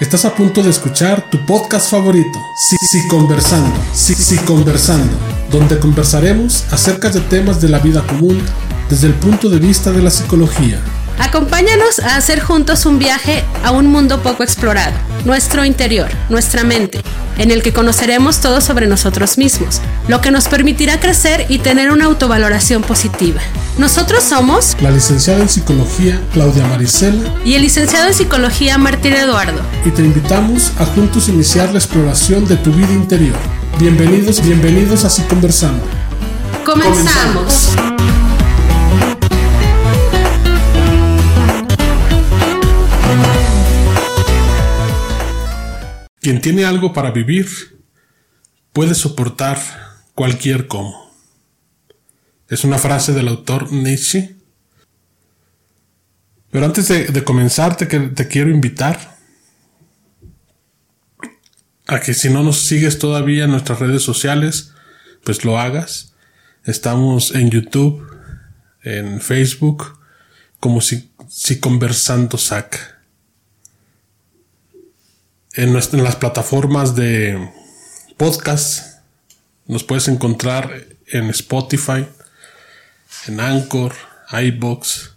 Estás a punto de escuchar tu podcast favorito, Sí, sí Conversando, Sí, sí Conversando, donde conversaremos acerca de temas de la vida común desde el punto de vista de la psicología. Acompáñanos a hacer juntos un viaje a un mundo poco explorado, nuestro interior, nuestra mente, en el que conoceremos todo sobre nosotros mismos, lo que nos permitirá crecer y tener una autovaloración positiva. Nosotros somos La licenciada en psicología Claudia Marisela y el licenciado en psicología Martín Eduardo. y te invitamos a juntos iniciar la exploración de tu vida interior. Bienvenidos, bienvenidos a Sí Conversando. Comenzamos. Quien tiene algo para vivir puede soportar cualquier cómo. Es una frase del autor Nietzsche. Pero antes de, comenzar te, quiero invitar a que si no nos sigues todavía en nuestras redes sociales, pues lo hagas. Estamos en YouTube, en Facebook, como si, conversando sac en, en las plataformas de podcast. Nos puedes encontrar en Spotify, en Anchor, iBox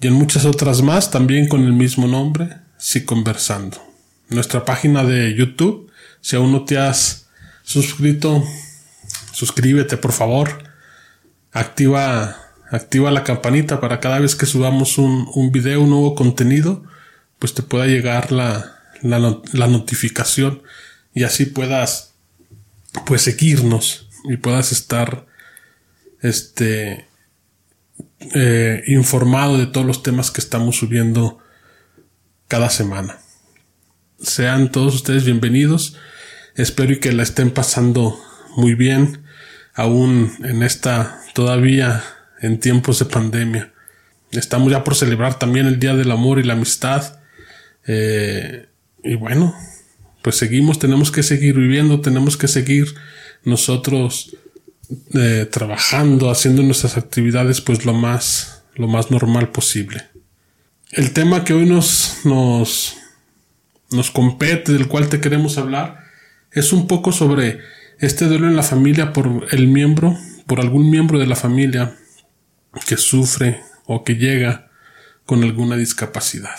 y en muchas otras más también con el mismo nombre, Si Conversando. Nuestra página de YouTube, si aún no te has suscrito, suscríbete por favor. Activa, activa la campanita para cada vez que subamos un, un video, un nuevo contenido, pues te pueda llegar la, la, la notificación y así puedas pues seguirnos y puedas estar este eh, informado de todos los temas que estamos subiendo cada semana. Sean todos ustedes bienvenidos. Espero y que la estén pasando muy bien, aún en esta todavía en tiempos de pandemia. Estamos ya por celebrar también el Día del Amor y la Amistad. Eh, y bueno, pues seguimos, tenemos que seguir viviendo, tenemos que seguir nosotros eh, trabajando, haciendo nuestras actividades pues lo más, lo más normal posible. El tema que hoy nos, nos, nos compete, del cual te queremos hablar, es un poco sobre este duelo en la familia por el miembro, por algún miembro de la familia que sufre o que llega con alguna discapacidad.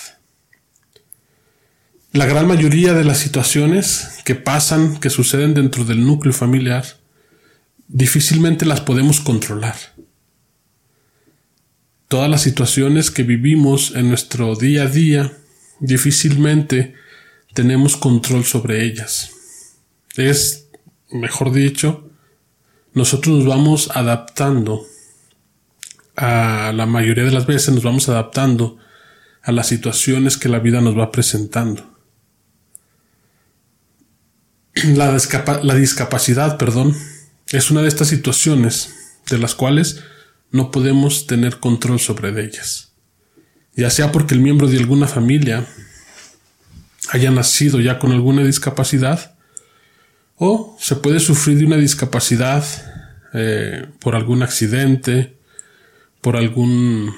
La gran mayoría de las situaciones que pasan, que suceden dentro del núcleo familiar, difícilmente las podemos controlar. Todas las situaciones que vivimos en nuestro día a día, difícilmente tenemos control sobre ellas. Es, mejor dicho, nosotros nos vamos adaptando a la mayoría de las veces nos vamos adaptando a las situaciones que la vida nos va presentando. La, la discapacidad, perdón, es una de estas situaciones de las cuales no podemos tener control sobre ellas. Ya sea porque el miembro de alguna familia haya nacido ya con alguna discapacidad, o se puede sufrir de una discapacidad eh, por algún accidente, por alguna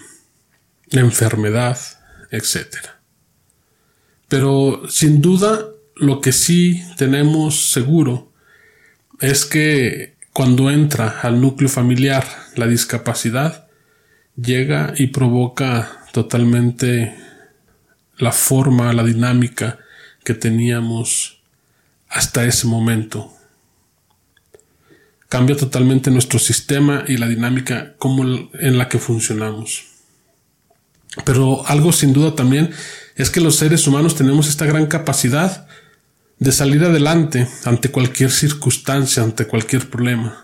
enfermedad, etc. Pero sin duda lo que sí tenemos seguro es que cuando entra al núcleo familiar la discapacidad, llega y provoca totalmente la forma, la dinámica que teníamos hasta ese momento. Cambia totalmente nuestro sistema y la dinámica como en la que funcionamos. Pero algo sin duda también es que los seres humanos tenemos esta gran capacidad de salir adelante ante cualquier circunstancia, ante cualquier problema.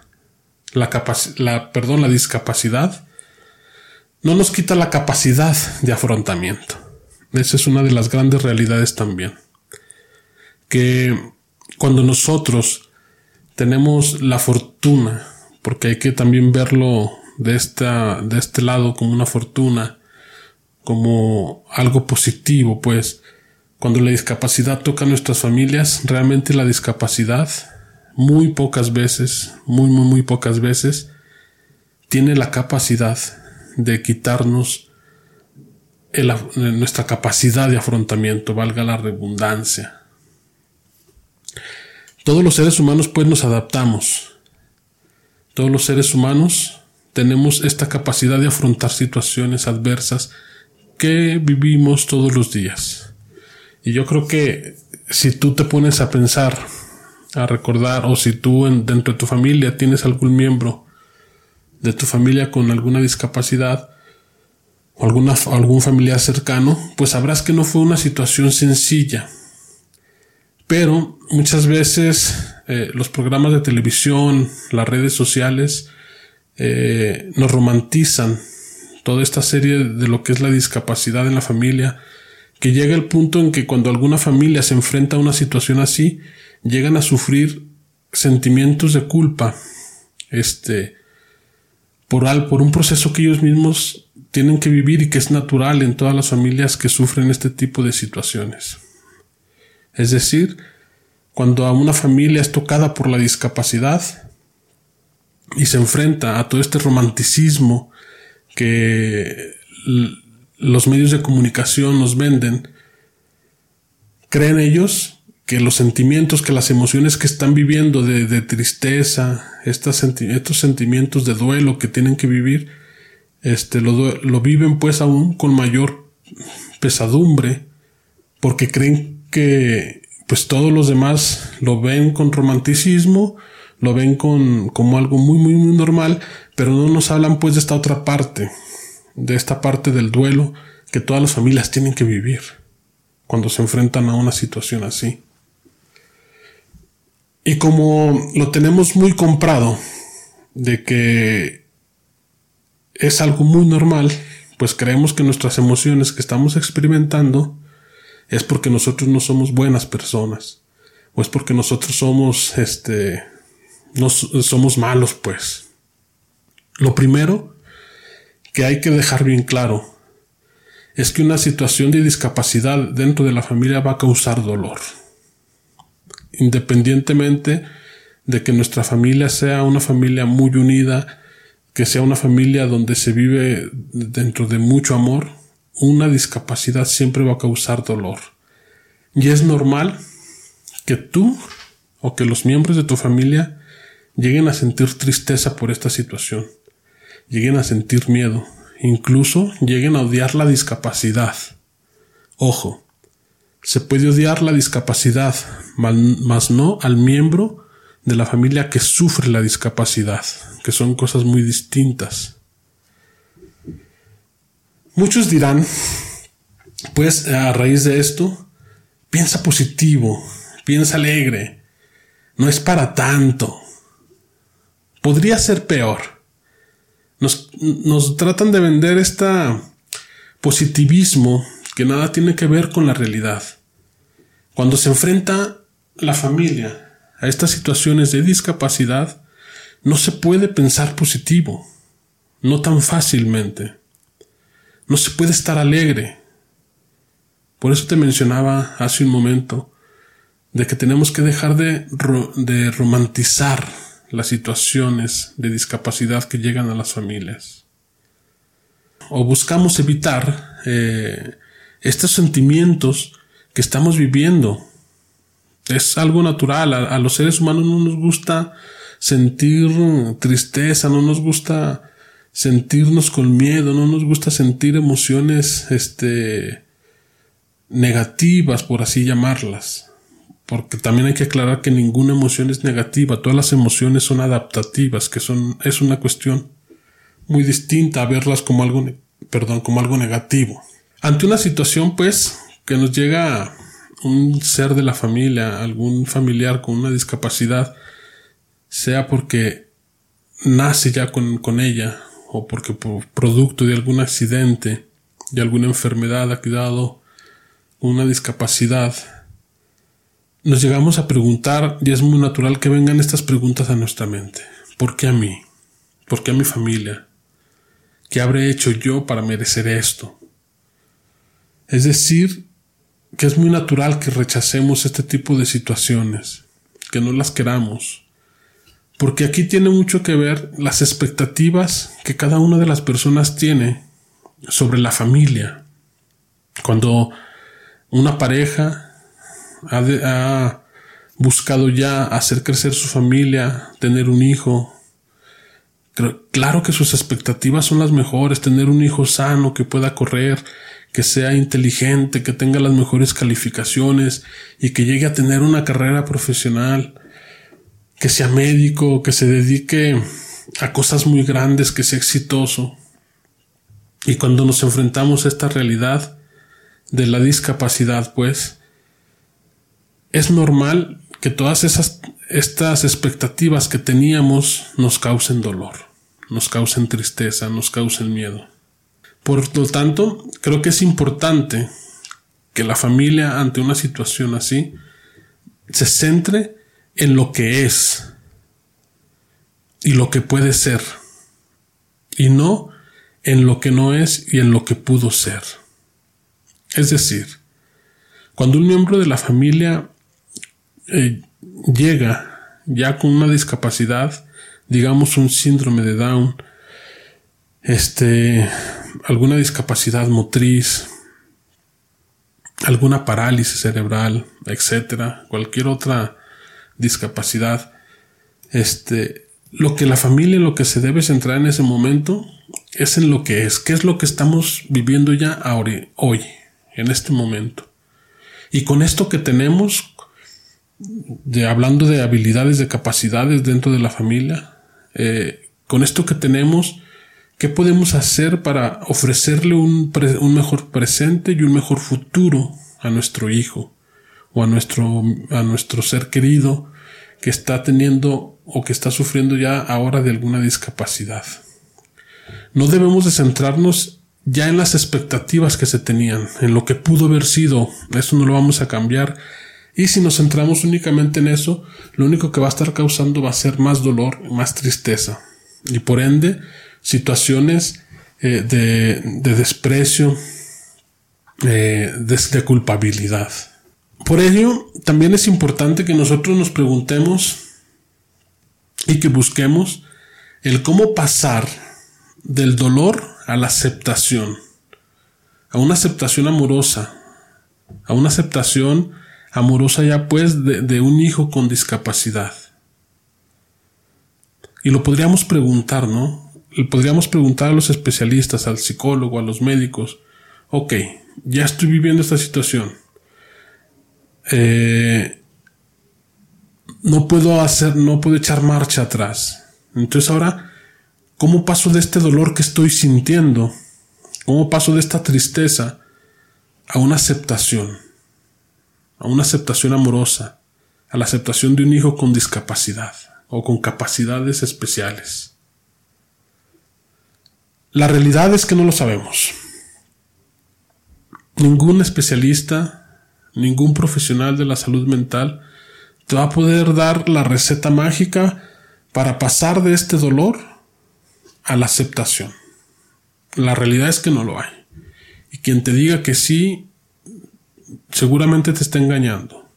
La, la, perdón, la discapacidad no nos quita la capacidad de afrontamiento. Esa es una de las grandes realidades también. Que cuando nosotros tenemos la fortuna, porque hay que también verlo de, esta, de este lado como una fortuna, como algo positivo, pues cuando la discapacidad toca a nuestras familias, realmente la discapacidad muy pocas veces, muy, muy, muy pocas veces, tiene la capacidad de quitarnos nuestra capacidad de afrontamiento, valga la redundancia. Todos los seres humanos pues nos adaptamos. Todos los seres humanos tenemos esta capacidad de afrontar situaciones adversas que vivimos todos los días. Y yo creo que si tú te pones a pensar, a recordar, o si tú dentro de tu familia tienes algún miembro de tu familia con alguna discapacidad, o alguna, algún familiar cercano, pues sabrás que no fue una situación sencilla. Pero muchas veces eh, los programas de televisión, las redes sociales, eh, nos romantizan toda esta serie de lo que es la discapacidad en la familia, que llega el punto en que cuando alguna familia se enfrenta a una situación así, llegan a sufrir sentimientos de culpa, este, por, al, por un proceso que ellos mismos tienen que vivir y que es natural en todas las familias que sufren este tipo de situaciones. Es decir, cuando a una familia es tocada por la discapacidad y se enfrenta a todo este romanticismo que los medios de comunicación nos venden, creen ellos que los sentimientos, que las emociones que están viviendo de, tristeza, estos, estos, sentimientos de duelo que tienen que vivir, este, lo, lo viven pues aún con mayor pesadumbre, porque creen que pues todos los demás lo ven con romanticismo, lo ven con, como algo muy, muy, muy normal, pero no nos hablan pues de esta otra parte, de esta parte del duelo que todas las familias tienen que vivir cuando se enfrentan a una situación así. Y como lo tenemos muy comprado de que es algo muy normal, pues creemos que nuestras emociones que estamos experimentando es porque nosotros no somos buenas personas o es porque nosotros somos este no somos malos pues lo primero que hay que dejar bien claro es que una situación de discapacidad dentro de la familia va a causar dolor. Independientemente de que nuestra familia sea una familia muy unida, que sea una familia donde se vive dentro de mucho amor, una discapacidad siempre va a causar dolor. Y es normal que tú o que los miembros de tu familia lleguen a sentir tristeza por esta situación lleguen a sentir miedo, incluso lleguen a odiar la discapacidad. Ojo, se puede odiar la discapacidad, mas no al miembro de la familia que sufre la discapacidad, que son cosas muy distintas. Muchos dirán, pues a raíz de esto, piensa positivo, piensa alegre, no es para tanto. Podría ser peor. Nos, tratan de vender este positivismo que nada tiene que ver con la realidad. Cuando se enfrenta la familia a estas situaciones de discapacidad, no se puede pensar positivo, no tan fácilmente. No se puede estar alegre. Por eso te mencionaba hace un momento de que tenemos que dejar de, de romantizar las situaciones de discapacidad que llegan a las familias. O buscamos evitar eh, estos sentimientos que estamos viviendo. Es algo natural. A, los seres humanos no nos gusta sentir tristeza, no nos gusta sentirnos con miedo, no nos gusta sentir emociones este negativas, por así llamarlas porque también hay que aclarar que ninguna emoción es negativa, todas las emociones son adaptativas, que son, es una cuestión muy distinta a verlas como algo, perdón, como algo negativo. Ante una situación, pues, que nos llega un ser de la familia, algún familiar con una discapacidad, sea porque nace ya con, con ella, o porque por producto de algún accidente, de alguna enfermedad ha quedado una discapacidad, nos llegamos a preguntar, y es muy natural que vengan estas preguntas a nuestra mente. ¿Por qué a mí? ¿Por qué a mi familia? ¿Qué habré hecho yo para merecer esto? Es decir, que es muy natural que rechacemos este tipo de situaciones, que no las queramos, porque aquí tiene mucho que ver las expectativas que cada una de las personas tiene sobre la familia. Cuando una pareja ha, buscado ya hacer crecer su familia, tener un hijo, claro que sus expectativas son las mejores, tener un hijo sano que pueda correr, que sea inteligente, que tenga las mejores calificaciones y que llegue a tener una carrera profesional, que sea médico, que se dedique a cosas muy grandes, que sea exitoso. Y cuando nos enfrentamos a esta realidad de la discapacidad, pues, es normal que todas esas estas expectativas que teníamos nos causen dolor, nos causen tristeza, nos causen miedo. Por lo tanto, creo que es importante que la familia ante una situación así se centre en lo que es y lo que puede ser y no en lo que no es y en lo que pudo ser. Es decir, cuando un miembro de la familia eh, llega ya con una discapacidad, digamos un síndrome de Down, este, alguna discapacidad motriz, alguna parálisis cerebral, etcétera, cualquier otra discapacidad, este, lo que la familia, lo que se debe centrar en ese momento es en lo que es, qué es lo que estamos viviendo ya ahora, hoy, en este momento. Y con esto que tenemos, de, hablando de habilidades, de capacidades dentro de la familia, eh, con esto que tenemos, ¿qué podemos hacer para ofrecerle un, un mejor presente y un mejor futuro a nuestro hijo o a nuestro, a nuestro ser querido que está teniendo o que está sufriendo ya ahora de alguna discapacidad? No debemos de centrarnos ya en las expectativas que se tenían, en lo que pudo haber sido, eso no lo vamos a cambiar, y si nos centramos únicamente en eso, lo único que va a estar causando va a ser más dolor, más tristeza, y por ende, situaciones eh, de, desprecio, eh, de culpabilidad. Por ello, también es importante que nosotros nos preguntemos y que busquemos el cómo pasar del dolor a la aceptación, a una aceptación amorosa, a una aceptación amorosa ya pues de, un hijo con discapacidad. Y lo podríamos preguntar, ¿no? Podríamos preguntar a los especialistas, al psicólogo, a los médicos, ok, ya estoy viviendo esta situación. Eh, no puedo hacer, no puedo echar marcha atrás. Entonces ahora, ¿cómo paso de este dolor que estoy sintiendo? ¿Cómo paso de esta tristeza a una aceptación? A una aceptación amorosa, a la aceptación de un hijo con discapacidad o con capacidades especiales. La realidad es que no lo sabemos. Ningún especialista, ningún profesional de la salud mental te va a poder dar la receta mágica para pasar de este dolor a la aceptación. La realidad es que no lo hay. Y quien te diga que sí, seguramente te está engañando.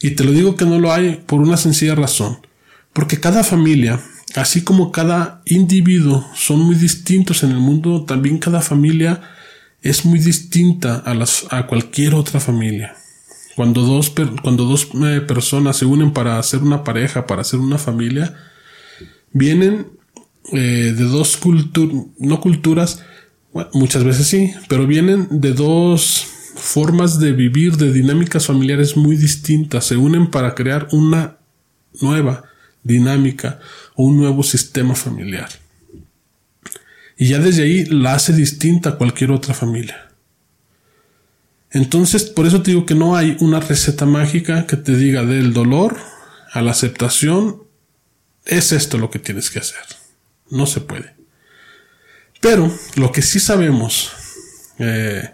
Y te lo digo que no lo hay por una sencilla razón. Porque cada familia, así como cada individuo son muy distintos en el mundo, también cada familia es muy distinta a, las, a cualquier otra familia. Cuando dos, cuando dos eh, personas se unen para hacer una pareja, para hacer una familia, vienen eh, de dos culturas, no culturas, muchas veces sí, pero vienen de dos formas de vivir, de dinámicas familiares muy distintas, se unen para crear una nueva dinámica o un nuevo sistema familiar. Y ya desde ahí la hace distinta a cualquier otra familia. Entonces, por eso te digo que no hay una receta mágica que te diga del dolor a la aceptación, es esto lo que tienes que hacer. No se puede. Pero lo que sí sabemos, eh,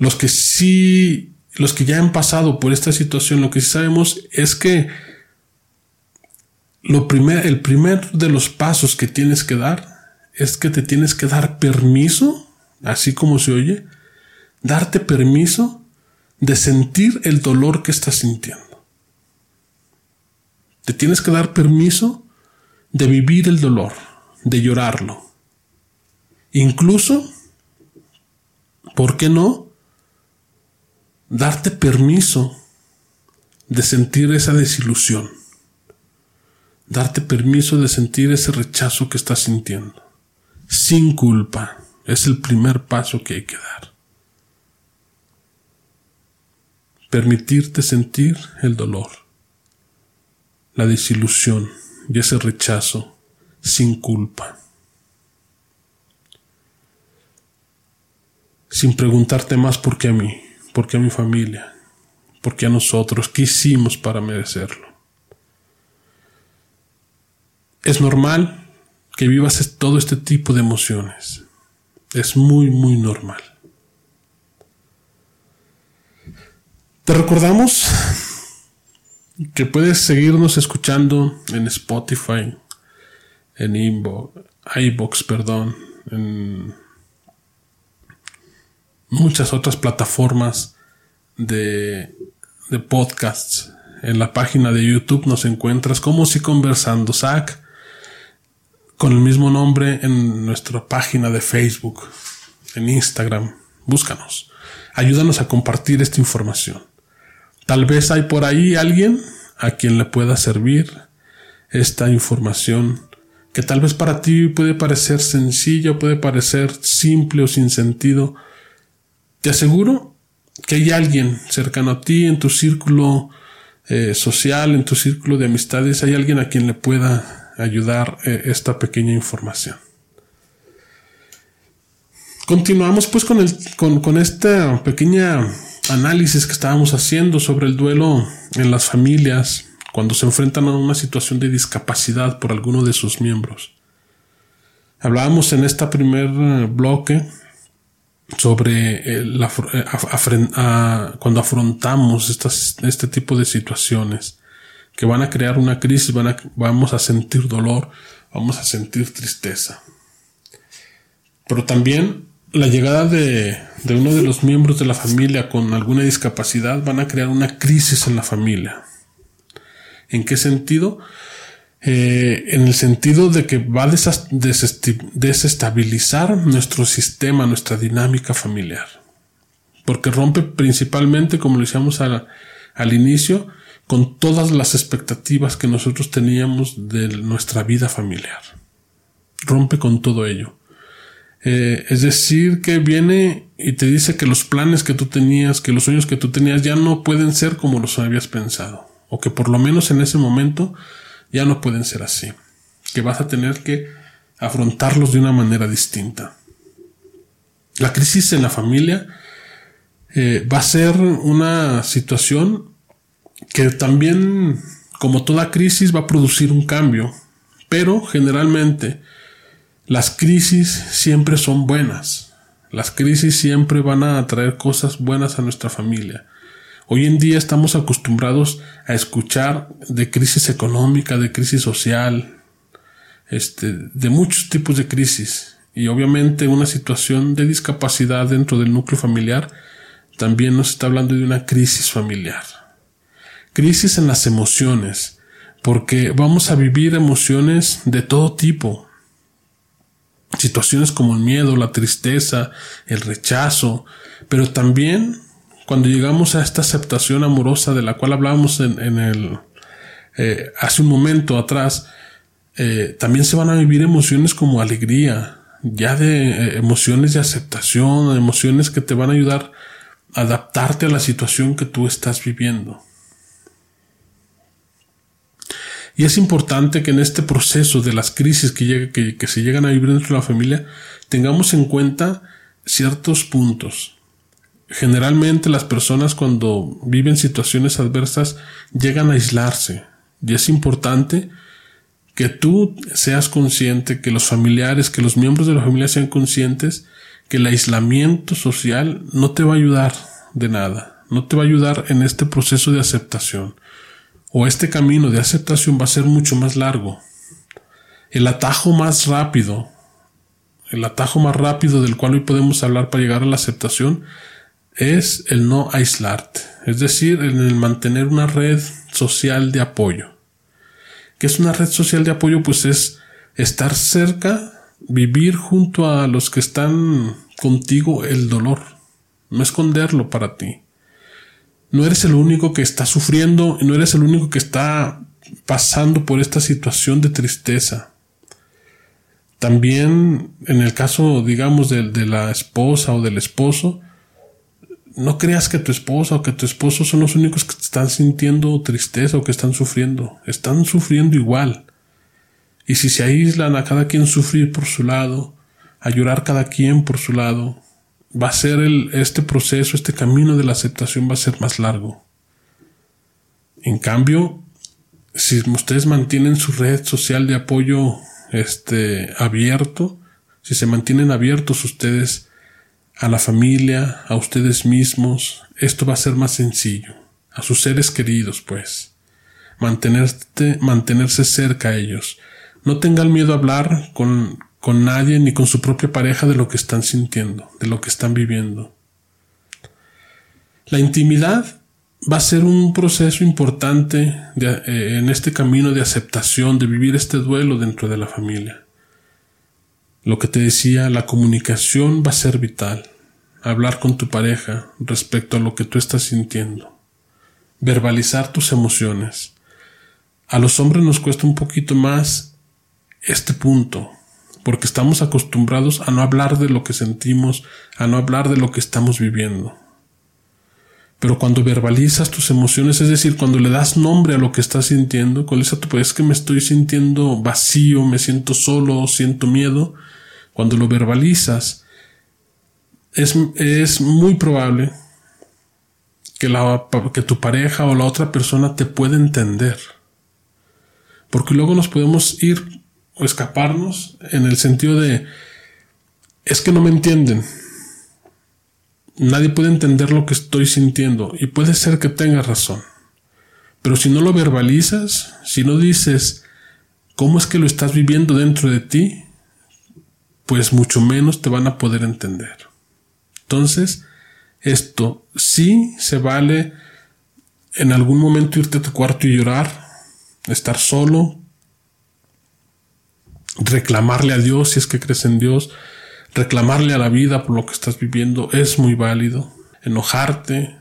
los que sí, los que ya han pasado por esta situación, lo que sí sabemos es que lo primer, el primer de los pasos que tienes que dar es que te tienes que dar permiso, así como se oye, darte permiso de sentir el dolor que estás sintiendo. Te tienes que dar permiso de vivir el dolor, de llorarlo. Incluso, ¿por qué no? Darte permiso de sentir esa desilusión, darte permiso de sentir ese rechazo que estás sintiendo, sin culpa, es el primer paso que hay que dar. Permitirte sentir el dolor, la desilusión y ese rechazo sin culpa. Sin preguntarte más por qué a mí, por qué a mi familia, por qué a nosotros, qué hicimos para merecerlo. Es normal que vivas todo este tipo de emociones. Es muy, muy normal. Te recordamos que puedes seguirnos escuchando en Spotify, en Inbo, iBox, perdón, en muchas otras plataformas de, de podcasts. En la página de YouTube nos encuentras como si conversando SAC con el mismo nombre en nuestra página de Facebook, en Instagram. Búscanos. Ayúdanos a compartir esta información. Tal vez hay por ahí alguien a quien le pueda servir esta información que tal vez para ti puede parecer sencilla, puede parecer simple o sin sentido, te aseguro que hay alguien cercano a ti, en tu círculo eh, social, en tu círculo de amistades, hay alguien a quien le pueda ayudar eh, esta pequeña información. Continuamos pues con, el, con, pequeña análisis que estábamos haciendo sobre el duelo en las familias cuando se enfrentan a una situación de discapacidad por alguno de sus miembros. Hablábamos en este primer eh, bloque sobre eh, la, eh, cuando afrontamos estas, este tipo de situaciones que van a crear una crisis, van vamos a sentir dolor, vamos a sentir tristeza. Pero también la llegada de, de uno de los miembros de la familia con alguna discapacidad van a crear una crisis en la familia. ¿En qué sentido? Eh, en el sentido de que va a desestabilizar nuestro sistema, nuestra dinámica familiar. Porque rompe principalmente, como lo decíamos al, inicio, con todas las expectativas que nosotros teníamos de nuestra vida familiar. Rompe con todo ello. Eh, es decir, que viene y te dice que los planes que tú tenías, que los sueños que tú tenías ya no pueden ser como los habías pensado. O que por lo menos en ese momento ya no pueden ser así, que vas a tener que afrontarlos de una manera distinta. La crisis en la familia eh, va a ser una situación que también, como toda crisis, va a producir un cambio, pero generalmente las crisis siempre son buenas. Las crisis siempre van a traer cosas buenas a nuestra familia. Hoy en día estamos acostumbrados a escuchar de crisis económica, de crisis social, este, de muchos tipos de crisis. Y obviamente una situación de discapacidad dentro del núcleo familiar también nos está hablando de una crisis familiar. Crisis en las emociones, porque vamos a vivir emociones de todo tipo. Situaciones como el miedo, la tristeza, el rechazo, pero también cuando llegamos a esta aceptación amorosa de la cual hablábamos en, el eh, hace un momento atrás, eh, también se van a vivir emociones como alegría, ya de eh, emociones de aceptación, emociones que te van a ayudar a adaptarte a la situación que tú estás viviendo. Y es importante que en este proceso de las crisis que, que se llegan a vivir dentro de la familia tengamos en cuenta ciertos puntos. Generalmente las personas cuando viven situaciones adversas llegan a aislarse y es importante que tú seas consciente, que los familiares, que los miembros de la familia sean conscientes que el aislamiento social no te va a ayudar de nada, no te va a ayudar en este proceso de aceptación o este camino de aceptación va a ser mucho más largo. El atajo más rápido, el atajo más rápido del cual hoy podemos hablar para llegar a la aceptación es el no aislarte, es decir, el mantener una red social de apoyo. ¿Qué es una red social de apoyo? Pues es estar cerca, vivir junto a los que están contigo el dolor, no esconderlo para ti. no eres el único que está sufriendo no eres el único que está pasando por esta situación de tristeza. También en el caso, digamos, de, de, la esposa o del esposo, no creas que tu esposa o que tu esposo son los únicos que están sintiendo tristeza o que están sufriendo. Están sufriendo igual. Y si se aíslan a cada quien sufrir por su lado, a llorar cada quien por su lado, va a ser el, este proceso, este camino de la aceptación va a ser más largo. En cambio, si ustedes mantienen su red social de apoyo este, abierto, si se mantienen abiertos ustedes a la familia, a ustedes mismos, esto va a ser más sencillo. A sus seres queridos, pues. Mantenerte, mantenerse cerca a ellos. No tengan miedo a hablar con, con nadie ni con su propia pareja de lo que están sintiendo, de lo que están viviendo. La intimidad va a ser un proceso importante eh, en este camino de aceptación, de vivir este duelo dentro de la familia. Lo que te decía, la comunicación va a ser vital. Hablar con tu pareja respecto a lo que tú estás sintiendo. Verbalizar tus emociones. A los hombres nos cuesta un poquito más este punto, porque estamos acostumbrados a no hablar de lo que sentimos, a no hablar de lo que estamos viviendo. Pero cuando verbalizas tus emociones, es decir, cuando le das nombre a lo que estás sintiendo, con esa tu es que me estoy sintiendo vacío, me siento solo, siento miedo, cuando lo verbalizas, es, es muy probable que, la, que tu pareja o la otra persona te pueda entender. Porque luego nos podemos ir o escaparnos en el sentido de es que no me entienden. Nadie puede entender lo que estoy sintiendo y puede ser que tengas razón. Pero si no lo verbalizas, si no dices cómo es que lo estás viviendo dentro de ti, pues mucho menos te van a poder entender. Entonces, esto sí se vale en algún momento irte a tu cuarto y llorar, estar solo, reclamarle a Dios si es que crees en Dios, reclamarle a la vida por lo que estás viviendo es muy válido, enojarte,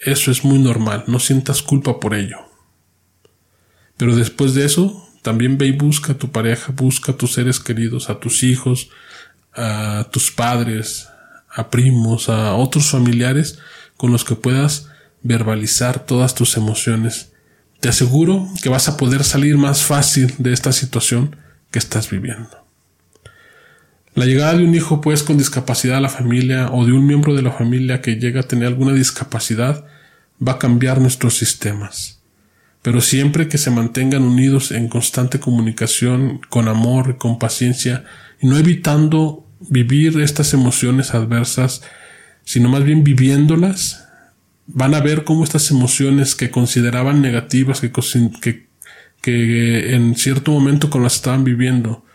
eso es muy normal, no sientas culpa por ello. Pero después de eso, también ve y busca a tu pareja, busca a tus seres queridos, a tus hijos, a tus padres, a primos, a otros familiares con los que puedas verbalizar todas tus emociones. Te aseguro que vas a poder salir más fácil de esta situación que estás viviendo. La llegada de un hijo pues con discapacidad a la familia o de un miembro de la familia que llega a tener alguna discapacidad va a cambiar nuestros sistemas. Pero siempre que se mantengan unidos en constante comunicación, con amor, con paciencia, y no evitando vivir estas emociones adversas, sino más bien viviéndolas, van a ver cómo estas emociones que consideraban negativas, que, que que en cierto momento con las estaban viviendo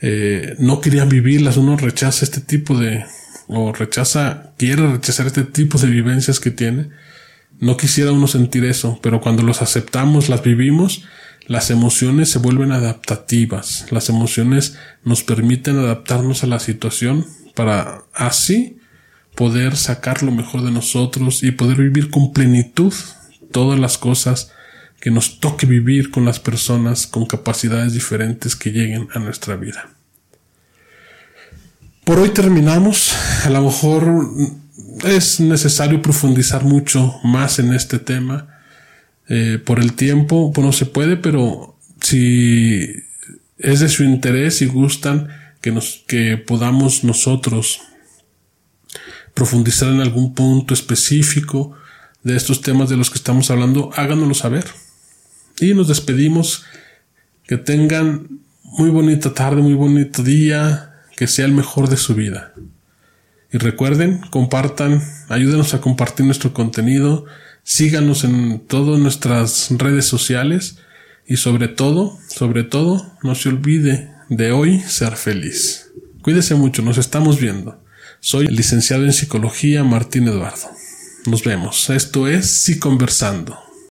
eh, no querían vivirlas, uno rechaza este tipo de, o rechaza, quiere rechazar este tipo de vivencias que tiene. No quisiera uno sentir eso, pero cuando los aceptamos, las vivimos, las emociones se vuelven adaptativas. Las emociones nos permiten adaptarnos a la situación para así poder sacar lo mejor de nosotros y poder vivir con plenitud todas las cosas que nos toque vivir con las personas con capacidades diferentes que lleguen a nuestra vida. Por hoy terminamos. A lo mejor es necesario profundizar mucho más en este tema. Eh, por el tiempo, pues no se puede, pero si es de su interés y gustan que nos, que podamos nosotros profundizar en algún punto específico de estos temas de los que estamos hablando, háganoslo saber. Y nos despedimos. Que tengan muy bonita tarde, muy bonito día, que sea el mejor de su vida. Y recuerden, compartan, ayúdenos a compartir nuestro contenido, síganos en todas nuestras redes sociales y sobre todo, sobre todo, no se olvide de hoy ser feliz. Cuídese mucho, nos estamos viendo. Soy el licenciado en psicología Martín Eduardo. Nos vemos. Esto es Si Conversando.